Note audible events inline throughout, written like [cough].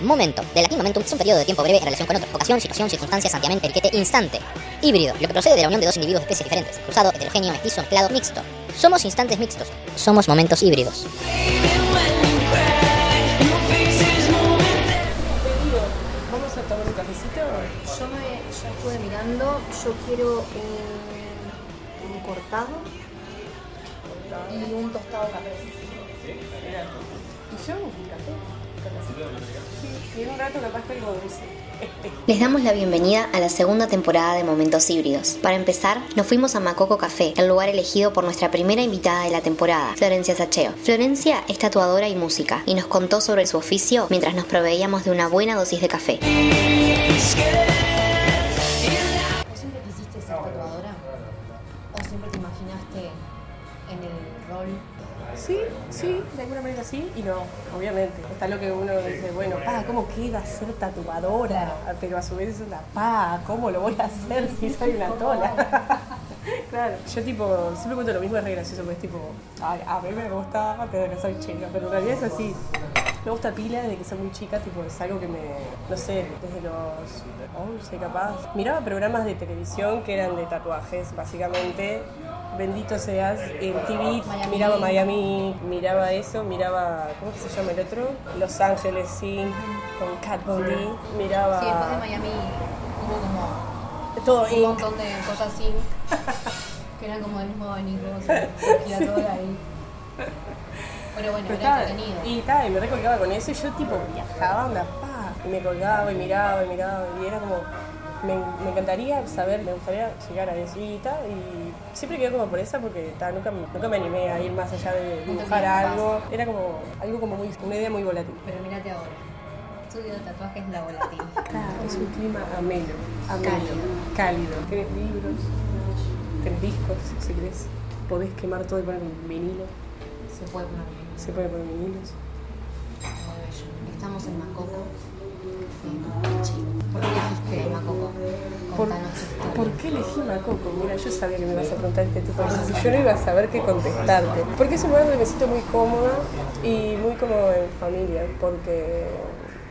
Momento. De latín momentum es un periodo de tiempo breve en relación con otro. Ocasión, situación, circunstancia, santiamén, periquete, instante. Híbrido. Lo que procede de la unión de dos individuos de especies diferentes. Cruzado, heterogéneo, mestizo, mezclado, mixto. Somos instantes mixtos. Somos momentos híbridos. ¿Vamos a tomar un? Yo, me, yo estuve mirando, yo quiero un cortado y un tostado caprese. ¿Y yo? ¿Un café? Sí, y un rato capaz que algo dulce. Les damos la bienvenida a la segunda temporada de Momentos Híbridos. Para empezar, nos fuimos a Macoco Café, el lugar elegido por nuestra primera invitada de la temporada, Florencia Sacheo. Florencia es tatuadora y música, y nos contó sobre su oficio mientras nos proveíamos de una buena dosis de café. Sí y no, obviamente. Está lo que uno dice, bueno, pa, ¿cómo queda ser tatuadora? Pero a su vez es una pa, ¿cómo lo voy a hacer [laughs] si soy una tola? [laughs] claro, yo tipo, siempre cuento lo mismo, es re gracioso, porque es tipo, ay, a mí me gusta desde que soy chica, pero en realidad es así. Me gusta pila desde que soy muy chica, tipo, es algo que me, no sé, desde los 11 capaz. Miraba programas de televisión que eran de tatuajes, básicamente. Bendito seas, en TV Miami. miraba Miami, miraba eso, miraba, ¿cómo que se llama el otro? Los Ángeles, sí, con Cat Von D, miraba Sí, después de Miami hubo como todo un montón de cosas así que eran como del mismo venir, giradora ahí. Pero bueno, Pero era entretenido. y, ta, y me recolgaba con eso y yo tipo viajaba, onda, pa, y me colgaba y miraba y miraba y era como, me, me encantaría saber, me gustaría llegar a eso y, siempre quedé como por esa porque ta, nunca, me- nunca me animé a ir más allá de dibujar algo, era como algo como muy, una idea muy volátil. Pero mírate ahora. Estudio de tatuajes la volatil. Claro, es un clima ameno, ameno, cálido. Tenés libros, tenés discos, si querés. Podés quemar todo y poner vinilo. Se puede poner. Se puede poner vinilos. Muy bello. Estamos en Macoco. Sí. ¿Por qué elegiste Macoco? ¿Por, Contanos tu historia. ¿Por qué elegí Macoco? Mira, yo sabía que me ibas a preguntar este tipo de cosas y yo no iba a saber qué contestarte. Porque es un lugar donde me siento muy cómoda y muy como en familia, porque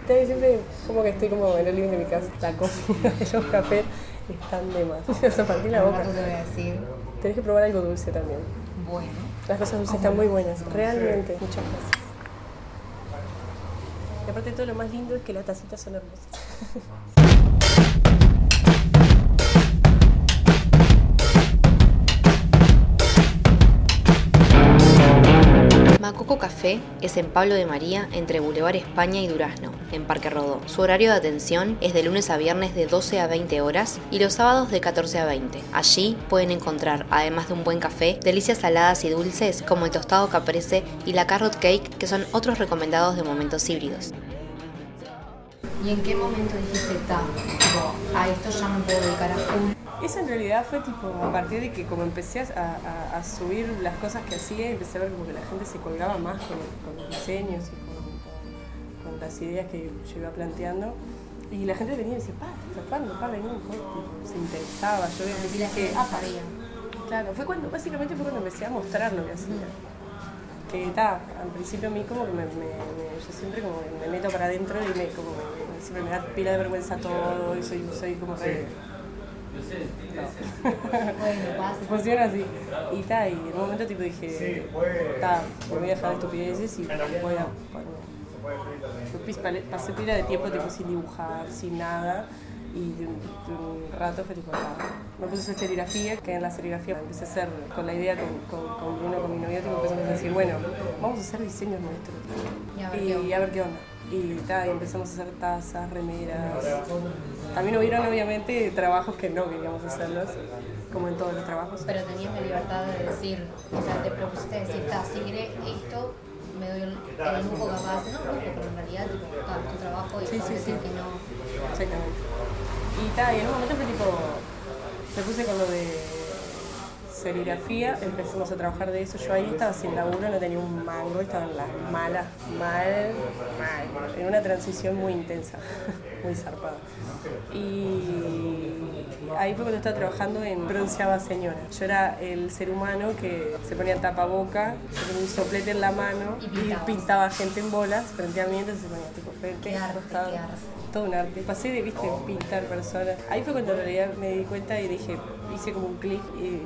siempre como que estoy como en el living de mi casa. La comida [laughs] y los cafés están de más. [laughs] Me vas a partir la boca. decir, Tenés que probar algo dulce también. bueno, Las cosas dulces están muy buenas, realmente. Muchas gracias. Y aparte todo lo más lindo es que las tacitas son hermosas. [laughs] Es en Pablo de María, entre Boulevard España y Durazno, en Parque Rodó. Su horario de atención es de lunes a viernes de 12 a 20 horas y los sábados de 14 a 20. Allí pueden encontrar, además de un buen café, delicias saladas y dulces como el tostado caprese y la carrot cake, que son otros recomendados de momentos híbridos. ¿y en qué momento dijiste, tipo, a esto ya me puedo dedicar a? Eso en realidad fue tipo a partir de que como empecé a, a- a subir las cosas que hacía, empecé a ver como que la gente se colgaba más con, con los diseños y con, con- con las ideas que yo iba planteando. Y la gente venía y decía, pa, estás tatuando, pa, vení, tipo, se interesaba. Yo Y la gente ah, sabía. Claro, fue cuando, básicamente fue cuando empecé a mostrar lo que hacía. Que está, al principio a mí como que me, me- me- yo siempre como me meto para adentro y me, como me- siempre me da pila de vergüenza todo y soy, soy como. Bueno, [laughs] pasa. Funciona así. Y está, y en un momento tipo dije, está, me voy a dejar de estupideces y voy a... Pale- pasé pila de tiempo tipo sin dibujar, sin nada. Y de un, de un rato fue tipo, ah, me puse a hacer serigrafía, que en la serigrafía empecé a hacer con la idea con, con, con Bruno, con mi novio, tipo, empezamos a decir, bueno, vamos a hacer diseños nuestros. Y a ver qué Y onda. a ver qué onda. Y, ta, y empezamos a hacer tazas, remeras. También hubieron obviamente trabajos que no queríamos hacerlos, como en todos los trabajos. Pero tenías la libertad de decir, o sea, te propusiste decir, ta, seguiré esto, me doy el, el lujo capaz, no pero en realidad, tipo, ta, tu trabajo y Sí, sí, decir sí. que no. Exactamente. Y, ta, y en un momento fue tipo, me puse con lo de serigrafía, empezamos a trabajar de eso. Yo ahí estaba sin laburo, no tenía un mango, estaba en las malas, mal, mal, en una transición muy intensa, [laughs] muy zarpada. Y, ahí fue cuando estaba trabajando en Bronceaba Señora. Yo era el ser humano que se ponía tapaboca, se ponía un soplete en la mano Y pintaba gente en bolas frente a mí, entonces se ponía tipo frente, costado. Todo un arte. Pasé de, viste, pintar personas. Ahí fue cuando en realidad me di cuenta y dije, hice como un clic. Y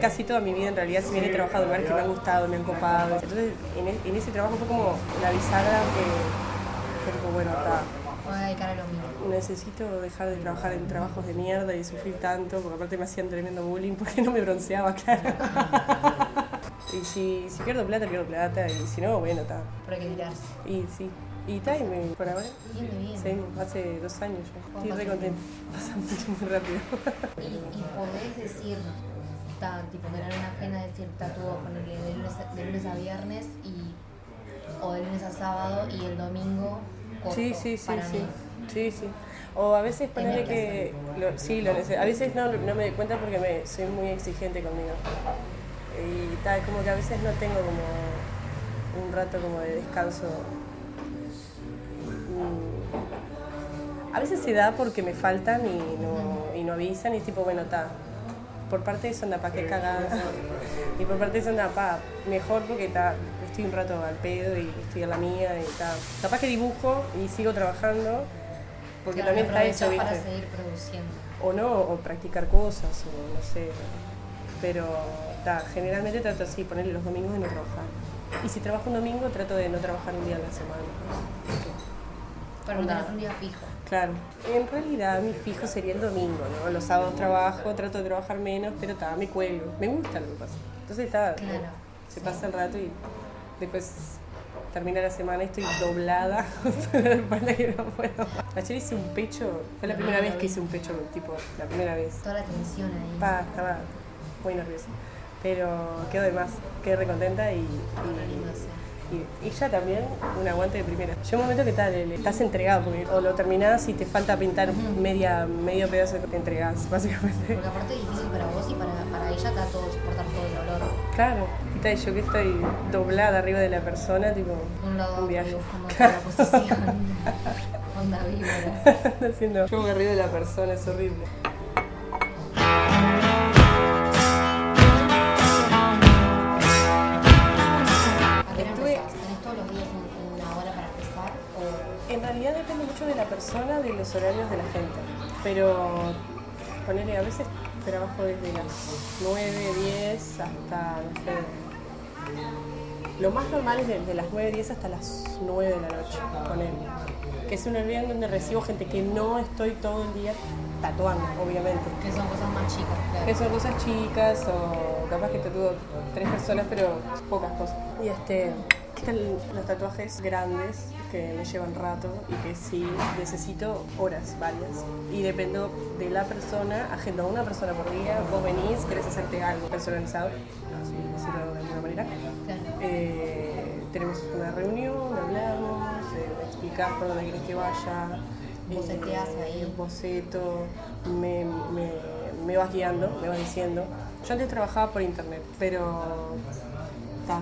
casi toda mi vida en realidad, si bien he trabajado en lugares que me han gustado, me han copado. Entonces, en, e- en ese trabajo fue como la bisagra que fue como, bueno, está Voy a dedicar a lo mío. necesito dejar de trabajar en trabajos de mierda y sufrir tanto, porque aparte me hacían tremendo bullying porque no me bronceaba, [laughs] claro. y si, si pierdo plata, pierdo plata, y si no, bueno, está. Pero hay que tirarse. Y sí. Y está, y me- por ahora, Bien, bien. sí, hace dos años ya. ¿Cómo Estoy re contenta. Pasa mucho, muy rápido. [laughs] Y, y podés decir, ta, tipo, tener una agenda, decir, tatúo ponerle de lunes, a, de lunes a viernes y, o de lunes a sábado y el domingo corto Sí, sí, sí, para sí. mí. Sí, sí. O a veces ponerle que. Lo, sí, lo A veces no, no me doy cuenta porque me, soy muy exigente conmigo. Y tal, como que a veces no tengo como un rato como de descanso. A veces se da porque me faltan y no, y no avisan y es tipo, bueno, está. Por parte de eso anda, pa' qué cagada. Y por parte de eso anda, pa, mejor porque ta, estoy un rato al pedo y estoy a la mía y ta. Capaz que dibujo y sigo trabajando porque Claro, también está eso, ¿viste? para seguir produciendo. o no, o practicar cosas, o no sé. Pero ta, generalmente trato así, ponerle los domingos de no trabajar. Y si trabajo un domingo, trato de no trabajar un día a la semana. Pero no un día fijo. Claro, en realidad mi fijo sería el domingo, ¿no? Los sábados trabajo, trato de trabajar menos, pero ta, me cuelgo. Me gusta lo que pasa. Entonces está, Claro, se sí. pasa el rato y después termina la semana y estoy doblada [laughs] la espalda que no puedo. Ayer hice un pecho, fue la primera vez que hice un pecho, tipo, la primera vez. Toda la tensión ahí. Pa, estaba muy nerviosa. Pero quedó de más, quedé recontenta y, y. y, ya también un aguante de primera. Llega un momento que tal, estás entregado, porque o lo terminás y te falta pintar media, medio pedazo que te entregás, [laughs] básicamente. Porque aparte es difícil para vos y para, para ella está todo, soportar todo el dolor. Claro, y tal, yo que estoy doblada arriba de la persona, tipo, Un lado un viaje. [laughs] toda la posición. [laughs] Onda víbora. haciendo yo arriba de la persona, es horrible. Realidad depende mucho de la persona, de los horarios de la gente. Pero ponerle, a veces trabajo desde las 9, 10 hasta, no sé. Lo más normal es desde las 9, 10 hasta las 9 de la noche, ponerle. Que es un horario en donde recibo gente que no estoy todo el día tatuando, obviamente. que son cosas más chicas, claro. Que son cosas chicas o capaz que tatúo tres personas, pero pocas cosas. Y este, están los tatuajes grandes que me llevan rato y que sí necesito horas, varias. Y dependo de la persona, agendo a una persona por día, vos venís, querés hacerte algo personalizado, así decirlo de alguna manera. Eh, tenemos una reunión, hablamos, eh, explicás por dónde querés que vaya. Boceteás ahí. Boceto, me, me, me vas guiando, me vas diciendo. Yo antes trabajaba por internet, pero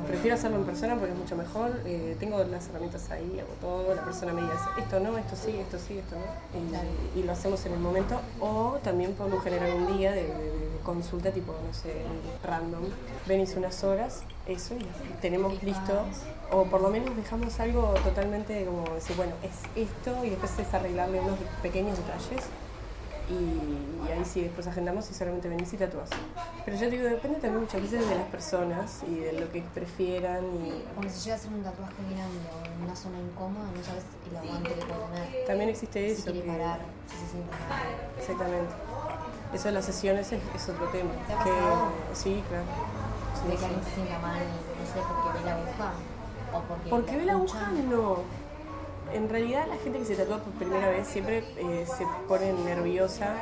prefiero hacerlo en persona porque es mucho mejor. eh, tengo las herramientas ahí, hago todo, la persona me dice esto no, esto sí, esto sí, esto no. Y, Claro. y lo hacemos en el momento. O también podemos generar un día de, de- de consulta tipo, no sé, random. Venís unas horas, eso, y tenemos listo o por lo menos dejamos algo totalmente como decir, bueno, es esto y después es arreglarle unos pequeños detalles y, y ahí sí después agendamos y solamente venís y tatúas. Pero yo te digo, depende también muchas veces de las personas y de lo que prefieran y Porque si llega a ser un tatuaje grande o en una zona incómoda, no sabes el aguante que puede tener. también existe Si eso. que- parar, si se siente mal. Exactamente. Eso de las sesiones es, es otro tema. ¿Te ha que, sí, claro. Sí, de que alguien se sienta mal, no sé, porque ve la aguja o porque. Porque ve la aguja, no. En realidad la gente que se tatúa por primera vez siempre eh, se pone nerviosa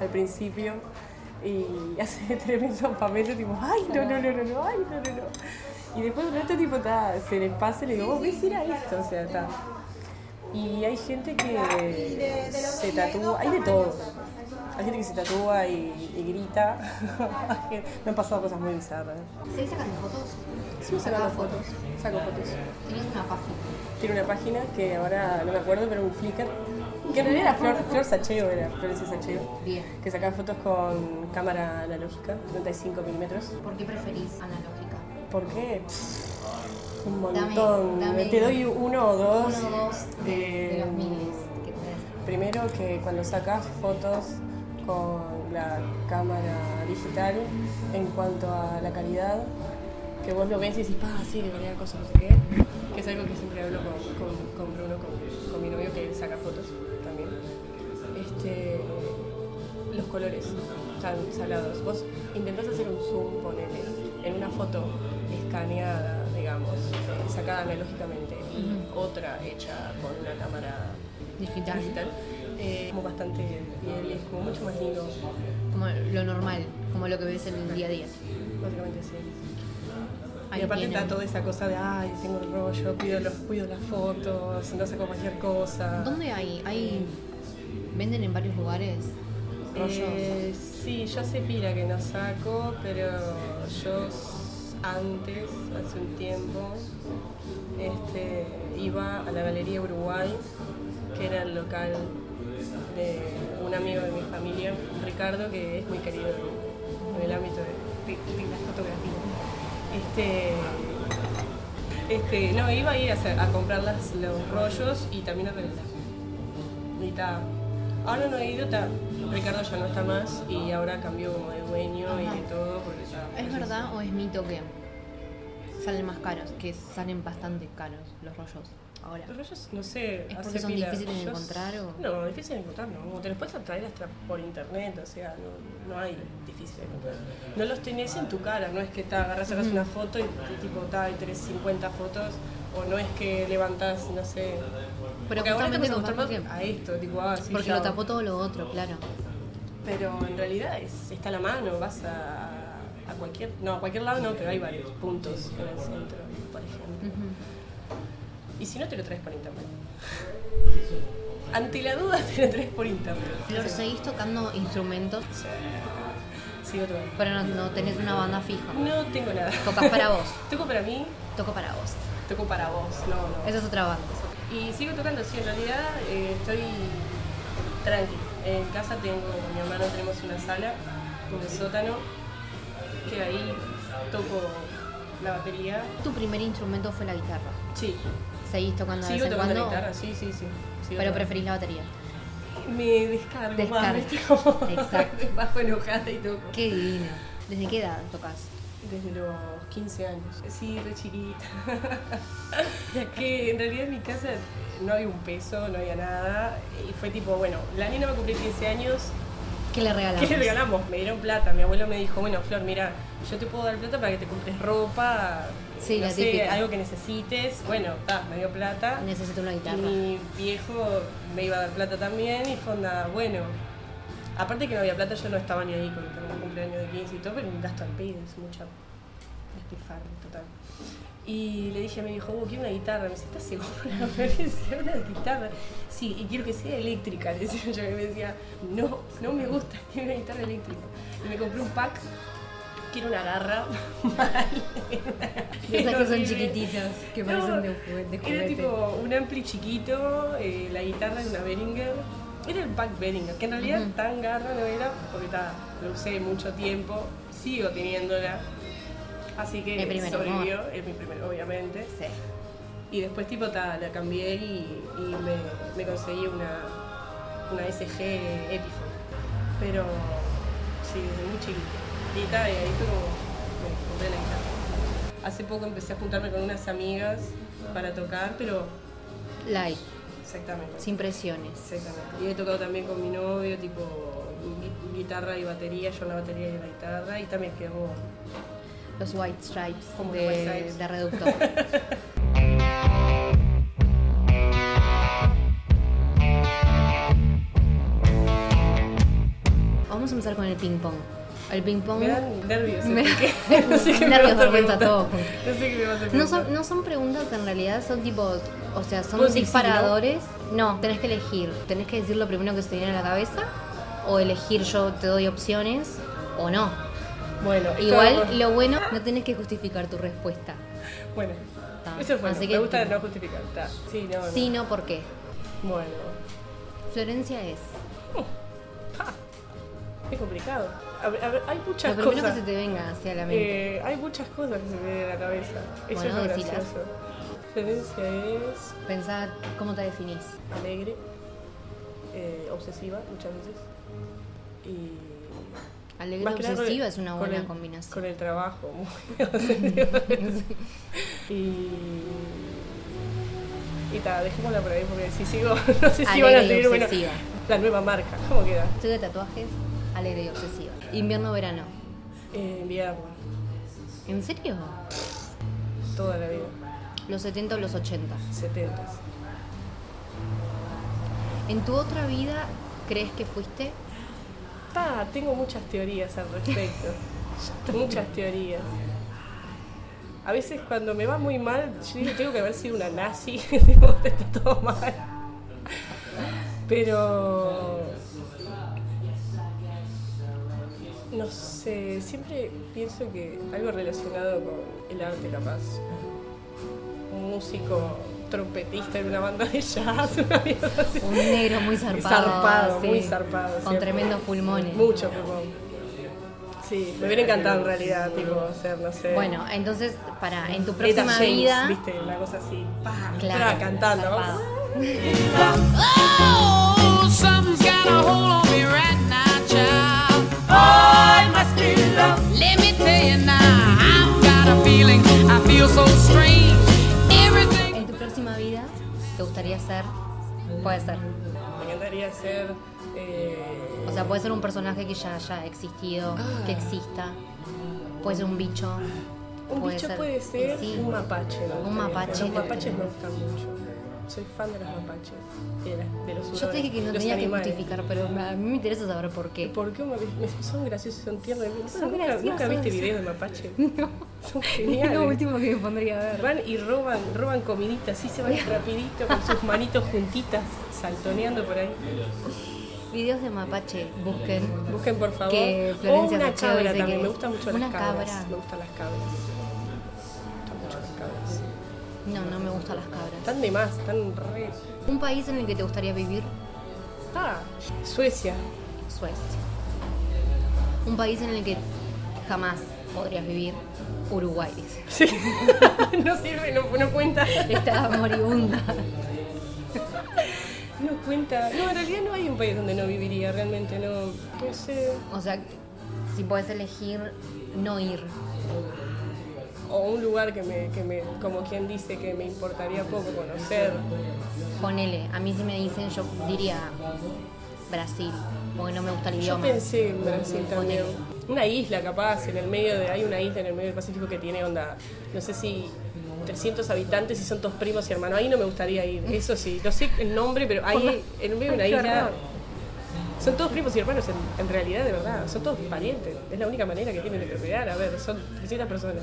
al principio y [laughs] hace tremendo papel, tipo, ay, no, no, no, no, no, ay, no, no, no. Y después de rato, tipo, ta, se les pasa y le digo, vos ves ir a esto, o sea, está. Y hay gente que se tatúa, hay de todo. Hay gente que se tatúa y, y grita. [laughs] Me han pasado cosas muy bizarras. ¿Se sacan fotos? Sí, Sacaba fotos. Saco fotos. Tenías una página. Tiene una página que ahora no me acuerdo, pero un Flickr. Que en realidad era Flor, Flor Sacheo, era Florencia Sacheo. Bien. Que sacaba fotos con cámara analógica, 35 milímetros. ¿Por qué preferís analógica? ¿Por qué? Pff, Un montón. dame Te doy uno o dos. Uno o dos de, de los miles que tenés. Primero que cuando sacas fotos con la cámara digital, en cuanto a la calidad, que vos lo ves y decís, ah, sí, de calidad, cosas, no sé qué, que es algo que siempre hablo con, con, con Bruno, con, con mi novio, que él saca fotos también. Este, los colores están salados. Vos intentás hacer un zoom, ponele, en una foto escaneada, digamos, eh, sacada analógicamente, y otra hecha con una cámara Digital. digital, eh, como bastante piel, es como mucho más lindo, Como lo normal, como lo que ves en el día a día. básicamente sí. Ahí y aparte tienen. está toda esa cosa de, ay, tengo el rollo, cuido, los, cuido las fotos, no saco cualquier cosa. ¿Dónde hay? ¿Hay ¿Venden en varios lugares rollos? Eh, sí, yo hace pila que no saco, pero yo antes, hace un tiempo, este, iba a la Galería Uruguay, que era el local de un amigo de mi familia, Ricardo, que es muy querido en el ámbito de, de- de la fotografía. Este, este, no, iba a ir a, hacer- a comprar las- los rollos y también a regalar. Y ta, ahora no he ido, ta, Ricardo ya no está más y ahora cambió como de dueño y de todo porque. ¿Es verdad o es mito que salen más caros? Que salen bastante caros los rollos ahora. Los rollos, no sé. ¿Es porque son pila. difíciles de encontrar o? No, difíciles de encontrar, no. Te los puedes traer hasta por internet, o sea, no, no hay difícil de encontrar. No los tenés en tu cara, no es que te agarras, sacas una foto y, y tipo, ta, y tenés 50 fotos, o no es que levantás, no sé. Pero Porque ahora acostumbrados a esto, tipo, ah, sí, Porque ya. lo tapó todo lo otro, claro. Pero en realidad es, está a la mano, vas a, a cualquier, no, a cualquier lado no, pero hay varios puntos en el centro, por ejemplo. Y si no, te lo traes por internet. Ante la duda, te lo traes por internet. Flor, ¿seguís tocando instrumentos? Sigo tocando. Pero no, no tenés una banda fija. No tengo nada. Tocas para vos. [laughs] Toco para mí, Toco para vos. toco para vos, no, no. Esa es otra banda. Y sigo tocando, sí, en realidad eh, estoy tranqui. En casa tengo, con mi hermano tenemos una sala, un sótano, que ahí toco la batería. Tu primer instrumento fue la guitarra. Sí, ¿Seguís tocando de sigo vez en tocando cuando? guitarra, sí, sí, sí. Sigo Pero tocando. preferís la batería. Me descargo Descarga. [laughs] más, Exacto. [laughs] bajo enojada y toco. Qué divino. ¿Desde qué edad tocas? Desde los 15 años. Sí, re chiquita. [laughs] Que en realidad en mi casa no había un peso, no había nada. Y fue tipo, bueno, la nena va a cumplir 15 años. ¿Qué le regalamos? ¿Qué le regalamos? Me dieron plata. Mi abuelo me dijo, bueno, Flor, mira, yo te puedo dar plata para que te compres ropa. Sí, no la sé, típica. algo que necesites. Bueno, ta, me dio plata. Necesito una guitarra. mi viejo me iba a dar plata también y fue onda, bueno. Aparte que no había plata, yo no estaba ni ahí con el cumpleaños de 15 y todo, pero un gasto al pedo, es mucha despilfarro total. Y le dije a mi viejo, oh, quiero una guitarra. Me dice, ¿estás segura? [laughs] Me decía, una guitarra. Sí, y quiero que sea eléctrica. [laughs] Le decía yo, y me decía, no, no me gusta, [laughs] quiero una guitarra eléctrica. Y me compré un pack, quiero una garra. [laughs] De esas que son parecen de juguete. de Era tipo un ampli chiquito, eh, la guitarra de una Behringer. Era el pack Behringer, que en realidad Ujú. tan garra no era, porque ta, lo usé mucho tiempo, sigo teniendo,la Así que sobrevivió, es mi primer, obviamente. Sí. Y después tipo ta, la cambié y, y me, me conseguí una, una SG Epiphone. Pero sí, desde muy chiquita. Y, ahí fue como me compré la guitarra. Hace poco empecé a juntarme con unas amigas para tocar, pero Light, exactamente. sin presiones. Exactamente. Y he tocado también con mi novio, tipo gui- guitarra y batería, yo la batería y la guitarra, y también quedó Los White Stripes Como de, White Stripes. de Reductor. [laughs] Vamos a empezar con el ping pong. El ping pong Me dan nervios. Me- porque [laughs] [laughs] no sé qué me Nervios, vergüenza, todo. No sé qué me vas a no son, no son preguntas en realidad, son tipo, o sea, son ¿Puedo decir sí, disparadores. no? tenés que elegir. Tenés que decir lo primero que se te viene a la cabeza, o elegir yo te doy opciones, o no. Bueno, Igual lo bueno, no tenés que justificar tu respuesta. Bueno, Ta. eso es bueno. Así me que- gusta no justificar. Ta. Sí, no, no. Sí, no, ¿por qué? Bueno, Florencia es. Es complicado. A ver, a ver, hay muchas Lo primero cosas. que se te venga hacia la mente. Eh, hay muchas cosas que se me vienen a la cabeza. Eso Bueno, es lo decilas. gracioso. Florencia es Pensá cómo te definís. alegre, eh, obsesiva muchas veces. Y. Alegre más con obsesiva es una con buena el- combinación. Con el trabajo, muy [laughs] [laughs] obsesiva. y. Y ta, dejémosla por ahí porque si sigo, [laughs] no sé si van a Alegre seguir, bueno, la nueva marca, ¿cómo queda? Estoy de tatuajes, alegre y obsesiva. Invierno-verano. Eh, invierno, ¿En serio? toda la vida, Los 70 o los 80. 70 ¿En tu otra vida crees que fuiste? Ta, tengo muchas teorías al respecto. [laughs] muchas teorías. A veces cuando me va muy mal, yo digo, tengo que haber sido una nazi, [laughs] está todo mal. Pero no sé, siempre pienso que algo relacionado con el arte capaz. Un músico trompetista en una banda de jazz, [laughs] una así. Un negro muy zarpado. Zarpado, sí, muy zarpado. Con siempre. tremendos pulmones. Mucho pulmón. Sí, me hubiera encantado en realidad, tipo, ser, no sé. Bueno, entonces, para, en tu próxima James, vida. viste, una cosa así. Pa, Claro, tra, cantando. zarpado. [laughs] En tu próxima vida, ¿te gustaría ser? Puede ser. Me encantaría ser. Eh, O sea, puede ser un personaje que ya haya existido, que exista. Puede ser un bicho. un puede bicho ser- puede ser sí. un mapache. Un mapache Los mapaches me gustan mucho. Soy fan de los mapaches. y de, las- de los Yo te dije que no tenía que justificar, pero a mí me interesa saber por qué. ¿Por qué son graciosos, son tiernos? Son ¿Nunca, graciosos, ¿Nunca viste videos de mapache? [laughs] No. Son [laughs] Es geniales. lo último que me pondría a ver. Van y roban, roban comidita, así se van [laughs] rapidito con sus manitos juntitas, saltoneando por ahí. Videos de mapache, busquen. Busquen por favor. Que o una cabra también, me gustan mucho las cabras. cabra. Me gustan las cabras. No, no me gustan las cabras. Están de más, están re. Un país en el que te gustaría vivir, Ah, Suecia. Suecia. Un país en el que jamás podrías vivir, Uruguay. dice. Sí. [laughs] no sirve, no, no cuenta. Está moribunda. No cuenta. No, en realidad no hay un país donde no viviría, realmente no. No sé. O sea, si puedes elegir no ir. O un lugar que me, que me, como quien dice, que me importaría poco conocer. Ponele, a mí si me dicen, yo diría Brasil, porque no me gusta el Yo idioma. pensé en Brasil también. Ponele. Una isla capaz, en el medio de. Hay una isla en el medio del Pacífico que tiene onda. No sé si 300 habitantes y son todos primos y hermanos. Ahí no me gustaría ir. Eso sí, no sé el nombre, pero ahí en el medio de una isla. Son todos primos y hermanos en, en realidad, de verdad. Son todos parientes. Es la única manera que tienen de procrear. A ver, son 300 personas.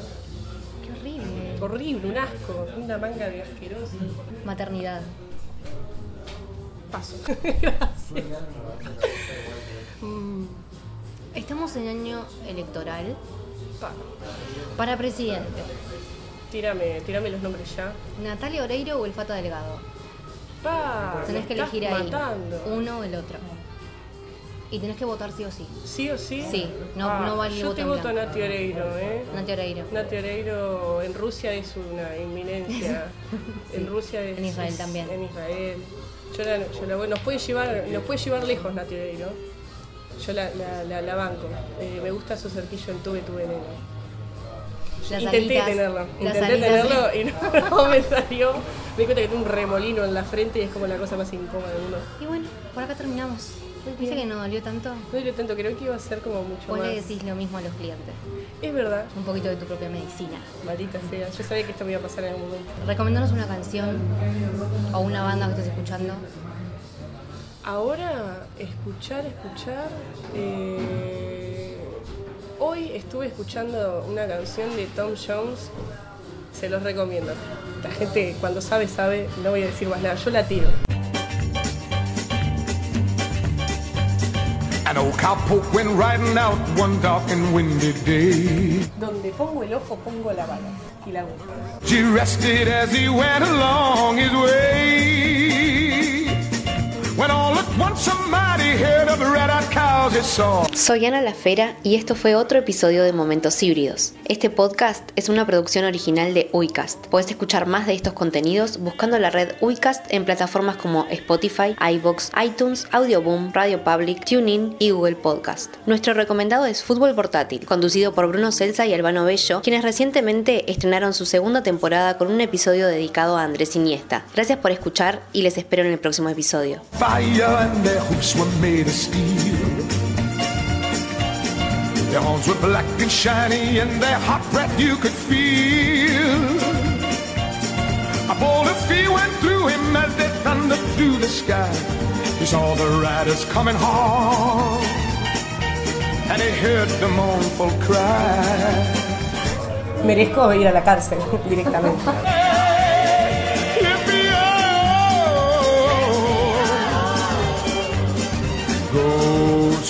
Horrible. Horrible, un asco, una manga de asqueroso. Maternidad. Paso. [laughs] Gracias. Estamos en año electoral Pa, para presidente. tírame, tírame los nombres ya. Natalia Oreiro o el Fata Delgado. Pa, Tenés que elegir ahí matando. uno o el otro. Y tenés que votar sí o sí. ¿Sí o sí? Sí, no- Ah, no vale Yo voto te voto a. Nati Oreiro, ¿eh? Nati Oreiro. Nati Oreiro en Rusia es una inminencia. [laughs] En Rusia es. En Israel es- también. En Israel. Yo la, yo la nos puede llevar, nos puede llevar lejos Nati Oreiro. Yo la, la, la, la banco. Eh, me gusta su cerquillo en tuve tu veneno. Las Intenté alitas- tenerlo, intenté tenerlo y no, [laughs] no me salió. Me di cuenta que tengo un remolino en la frente y es como la cosa más incómoda del mundo. Y bueno, por acá terminamos. ¿Viste que no dolió tanto? No diré tanto, creo que iba a ser como mucho Vos más. le decís lo mismo a los clientes. Es verdad, Un poquito de tu propia medicina. maldita sea. Yo sabía que esto me iba a pasar en algún momento. Recomendanos una canción o una banda que estés escuchando. Ahora, escuchar, escuchar. eh, Hoy estuve escuchando una canción de Tom Jones. Se los recomiendo. La gente cuando sabe, sabe. No voy a decir más nada. Yo la tiro. An old cowpoke went riding out one dark and windy day. Donde pongo el ojo, pongo la bala. Y la busco. She rested as he went along his way. When all at Once a mighty Soy Ana La Fera y esto fue otro episodio de Momentos Híbridos. Este podcast es una producción original de Uicast. Puedes escuchar más de estos contenidos buscando la red Uicast en plataformas como Spotify, iBox, iTunes, Audioboom, Radio Public, TuneIn y Google Podcast. Nuestro recomendado es Fútbol Portátil, conducido por Bruno Celsa y Albano Bello, quienes recientemente estrenaron su segunda temporada con un episodio dedicado a Andrés Iniesta. Gracias por escuchar y les espero en el próximo episodio. Made of steel. Their arms were black and shiny, and their hot breath you could feel. A bolt of fear went through him as they thundered through the sky. He saw the riders coming hard, and he heard the mournful cry. Merezco ir a la cárcel [laughs] directamente.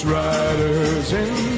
riders in